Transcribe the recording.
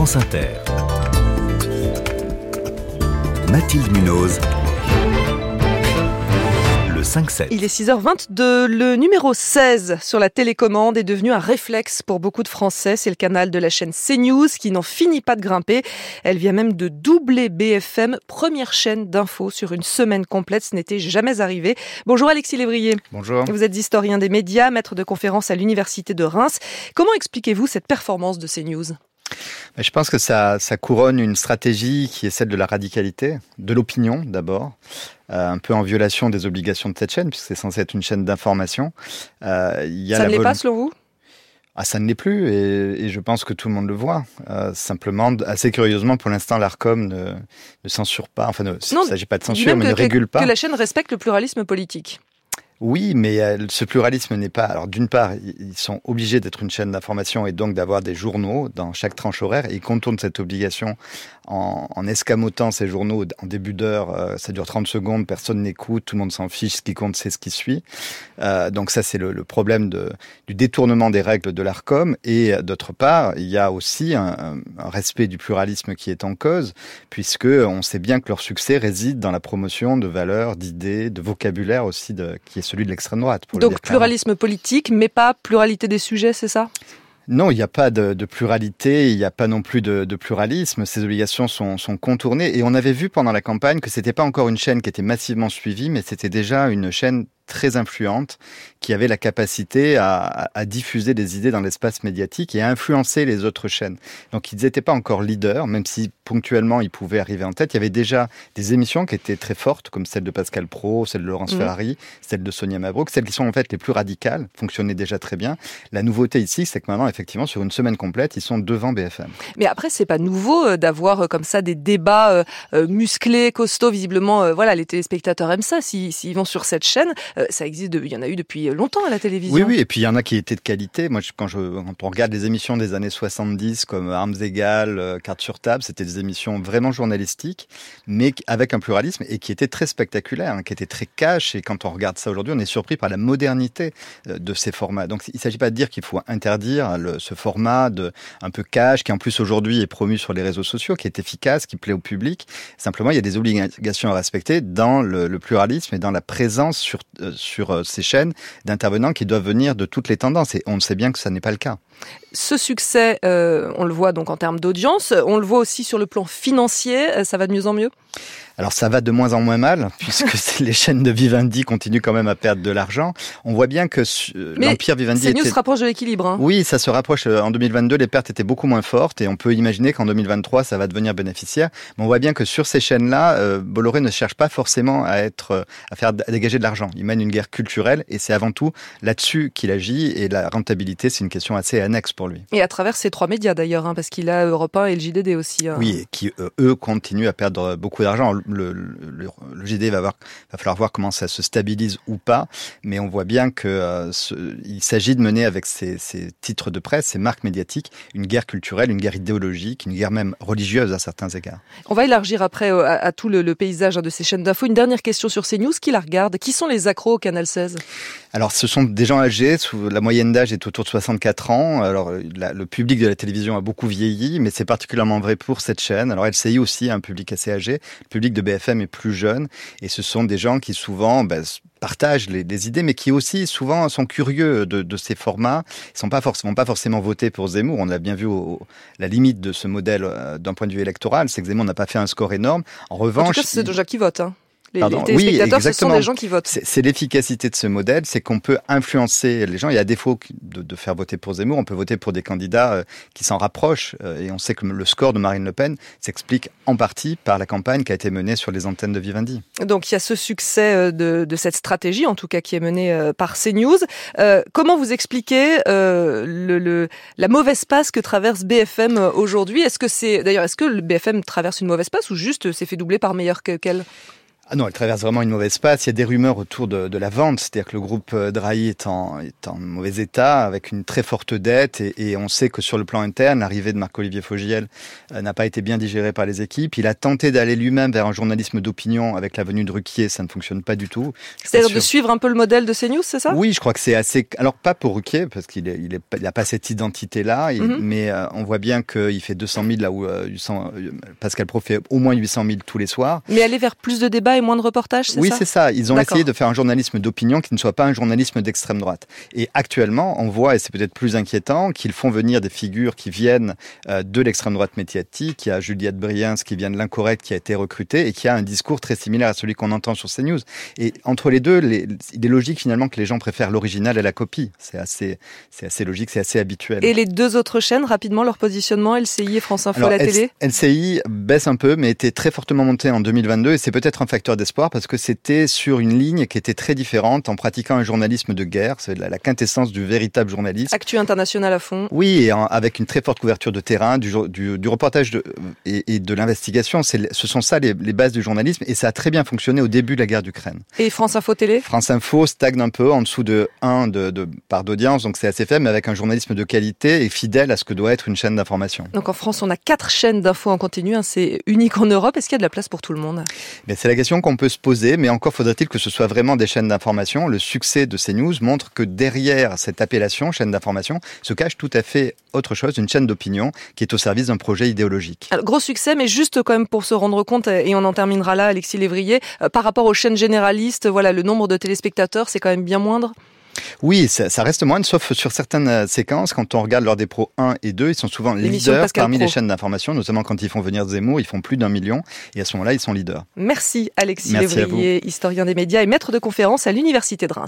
France Inter. Mathilde Munoz. Le 5-7. Il est 6h22. Le numéro 16 sur la télécommande est devenu un réflexe pour beaucoup de Français. C'est le canal de la chaîne CNews qui n'en finit pas de grimper. Elle vient même de doubler BFM, première chaîne d'infos sur une semaine complète. Ce n'était jamais arrivé. Bonjour Alexis Lévrier. Bonjour. Vous êtes historien des médias, maître de conférence à l'Université de Reims. Comment expliquez-vous cette performance de CNews? Je pense que ça, ça, couronne une stratégie qui est celle de la radicalité, de l'opinion d'abord, euh, un peu en violation des obligations de cette chaîne, puisque c'est censé être une chaîne d'information. Euh, ça ne l'est pas selon vous? Ah, ça ne l'est plus et, et, je pense que tout le monde le voit. Euh, simplement, assez curieusement, pour l'instant, l'ARCOM ne, ne, censure pas, enfin, il ne s'agit pas de censure, mais ne régule pas. Que la chaîne respecte le pluralisme politique. Oui, mais euh, ce pluralisme n'est pas. Alors, d'une part, ils sont obligés d'être une chaîne d'information et donc d'avoir des journaux dans chaque tranche horaire. Et ils contournent cette obligation en, en escamotant ces journaux en début d'heure. Euh, ça dure 30 secondes, personne n'écoute, tout le monde s'en fiche. Ce qui compte, c'est ce qui suit. Euh, donc, ça, c'est le, le, problème de, du détournement des règles de l'ARCOM. Et d'autre part, il y a aussi un, un, respect du pluralisme qui est en cause, puisque on sait bien que leur succès réside dans la promotion de valeurs, d'idées, de vocabulaire aussi, de, qui est celui de l'extrême droite. Donc pluralisme politique, mais pas pluralité des sujets, c'est ça? Non, il n'y a pas de, pluralité, il n'y a pas non plus de, de, pluralisme. Ces obligations sont, sont, contournées. Et on avait vu pendant la campagne que c'était pas encore une chaîne qui était massivement suivie, mais c'était déjà une chaîne très influente qui avait la capacité à, à diffuser des idées dans l'espace médiatique et à influencer les autres chaînes. Donc ils n'étaient pas encore leaders, même si ponctuellement ils pouvaient arriver en tête. Il y avait déjà des émissions qui étaient très fortes, comme celle de Pascal Pro, celle de Laurence mmh. Ferrari, celle de Sonia Mabrouk, celles qui sont en fait les plus radicales, fonctionnaient déjà très bien. La nouveauté ici, c'est que maintenant, effectivement, sur une semaine complète, ils sont devant BFM. Mais après, c'est pas nouveau euh, d'avoir euh, comme ça des débats euh, musclés, costauds, visiblement. Voilà, les téléspectateurs aiment ça s'ils vont sur cette chaîne. Euh, ça existe, il y en a eu depuis longtemps à la télévision. Oui, oui, et puis il y en a qui étaient de qualité. Moi, quand, on regarde les émissions des années 70 comme Armes égales, euh, Carte sur table, c'était des émissions vraiment journalistiques, mais avec un pluralisme et qui étaient très spectaculaires, hein, qui étaient très cash. Et quand on regarde ça aujourd'hui, on est surpris par la modernité euh, de ces formats. Donc il ne s'agit pas de dire qu'il faut interdire le, ce format un peu cash, qui en plus aujourd'hui est promu sur les réseaux sociaux, qui est efficace, qui plaît au public. Simplement, il y a des obligations à respecter dans le pluralisme et dans la présence sur sur euh, ces chaînes d'intervenants qui doivent venir de toutes les tendances. Et on sait bien que ça n'est pas le cas. Ce succès, euh, on le voit donc en termes d'audience, on le voit aussi sur le plan financier, euh, ça va de mieux en mieux? Alors ça va de moins en moins mal, puisque les chaînes de Vivendi continuent quand même à perdre de l'argent. On voit bien que euh, l'empire Vivendi... CNews se rapproche de l'équilibre. Hein. Oui, ça se rapproche. En 2022, les pertes étaient beaucoup moins fortes, et on peut imaginer qu'en 2023, ça va devenir bénéficiaire. Mais on voit bien que sur ces chaînes-là, euh, Bolloré ne cherche pas forcément à être, à faire, à dégager de l'argent. Il mène une guerre culturelle, et c'est avant tout là-dessus qu'il agit, et la rentabilité, c'est une question assez annexe pour lui. Et à travers ces trois médias d'ailleurs, hein, parce qu'il a Europe 1 et le JDD aussi. Hein. Oui, et qui euh, eux continuent à perdre beaucoup d'argent. Le, le, le JDD va, voir, va falloir voir comment ça se stabilise ou pas, mais on voit bien que euh, ce, il s'agit de mener avec ces, ces, titres de presse, ces marques médiatiques, une guerre culturelle, une guerre idéologique, une guerre même religieuse à certains égards. On va élargir après euh, à, à, tout le, le paysage hein, de ces chaînes d'infos. Une dernière question sur ces news, qui la regarde? Qui sont les accros au Canal 16 Alors, ce sont des gens âgés, la moyenne d'âge est autour de 64 ans. Alors, la, le public de la télévision a beaucoup vieilli, mais c'est particulièrement vrai pour cette chaîne. Alors, LCI aussi a un public assez âgé. Le public de BFM est plus jeune, et ce sont des gens qui souvent ben, partagent les, les, idées, mais qui aussi souvent sont curieux de, de ces formats. Ils sont pas forcément pas forcément votés pour Zemmour. On l'a bien vu au, la limite de ce modèle euh, d'un point de vue électoral, c'est que Zemmour n'a pas fait un score énorme. En revanche, en tout cas, c'est déjà qui vote. Hein. Les, Pardon. les oui, ce sont des gens qui votent. C'est l'efficacité de ce modèle, c'est qu'on peut influencer les gens. Il y a défaut de, de, faire voter pour Zemmour, on peut voter pour des candidats euh, qui s'en rapprochent. Euh, et on sait que le score de Marine Le Pen s'explique en partie par la campagne qui a été menée sur les antennes de Vivendi. Donc il y a ce succès euh, de, de cette stratégie, en tout cas qui est menée par CNews. Euh, comment vous expliquez euh, le, le, la mauvaise passe que traverse BFM aujourd'hui? Est-ce que c'est d'ailleurs est-ce que le BFM traverse une mauvaise passe ou juste c'est fait doubler par meilleur qu'elle? Ah non, elle traverse vraiment une mauvaise passe. Il y a des rumeurs autour de, de la vente, c'est-à-dire que le groupe euh, Drahi est en, est en mauvais état, avec une très forte dette, et, et on sait que sur le plan interne, l'arrivée de Marc-Olivier Fogiel euh, n'a pas été bien digérée par les équipes. Il a tenté d'aller lui-même vers un journalisme d'opinion avec la venue de Ruquier, ça ne fonctionne pas du tout. C'est-à-dire de suivre un peu le modèle de CNews, c'est ça? Oui, je crois que c'est assez. Alors pas pour Ruquier, parce qu'il n'a il pas cette identité-là, mm -hmm. mais euh, on voit bien qu'il fait 200 000 là où euh, 800, Pascal Pro fait au moins 800 000 tous les soirs. Mais aller vers plus de débats et moins de reportages, c'est oui, ça Oui, c'est ça. Ils ont essayé de faire un journalisme d'opinion qui ne soit pas un journalisme d'extrême droite. Et actuellement, on voit, et c'est peut-être plus inquiétant, qu'ils font venir des figures qui viennent euh, de l'extrême droite médiatique. Il y a Juliette Briens qui vient de l'incorrect, qui a été recrutée et qui a un discours très similaire à celui qu'on entend sur CNews. Et entre les deux, les, il est logique finalement que les gens préfèrent l'original à la copie. C'est assez, c'est assez logique, c'est assez habituel. Et les deux autres chaînes, rapidement, leur positionnement, LCI et France Info Alors, la télé LCI baisse un peu, mais était très fortement montée en 2022 et c'est peut-être un facteur d'espoir parce que c'était sur une ligne qui était très différente en pratiquant un journalisme de guerre, c'est la, la, quintessence du véritable journalisme. Actu international à fond. Oui, et en, avec une très forte couverture de terrain, du, du, du reportage de, et, et, de l'investigation. Ce sont ça les, les, bases du journalisme et ça a très bien fonctionné au début de la guerre d'Ukraine. Et France Info Télé? France Info stagne un peu en dessous de 1 de, de part d'audience, donc c'est assez faible, mais avec un journalisme de qualité et fidèle à ce que doit être une chaîne d'information. Donc en France, on a quatre chaînes d'infos en continu, hein, c'est unique en Europe. Est-ce qu'il y a de la place pour tout le monde? C'est la question qu'on peut se poser, mais encore faudrait-il que ce soit vraiment des chaînes d'information. Le succès de CNews montre que derrière cette appellation, chaîne d'information, se cache tout à fait autre chose, une chaîne d'opinion qui est au service d'un projet idéologique. Gros succès, mais juste quand même pour se rendre compte, et on en terminera là, Alexis Lévrier, euh, par rapport aux chaînes généralistes, voilà, le nombre de téléspectateurs, c'est quand même bien moindre? Oui, ça, ça, reste moindre, sauf sur certaines séquences. Quand on regarde lors des pros 1 et 2, ils sont souvent leaders parmi Pro. les chaînes d'information, notamment quand ils font venir Zemmour, ils font plus d'un million. Et à ce moment-là, ils sont leaders. Merci Alexis Lévrier, historien des médias et maître de conférence à l'Université de Reims.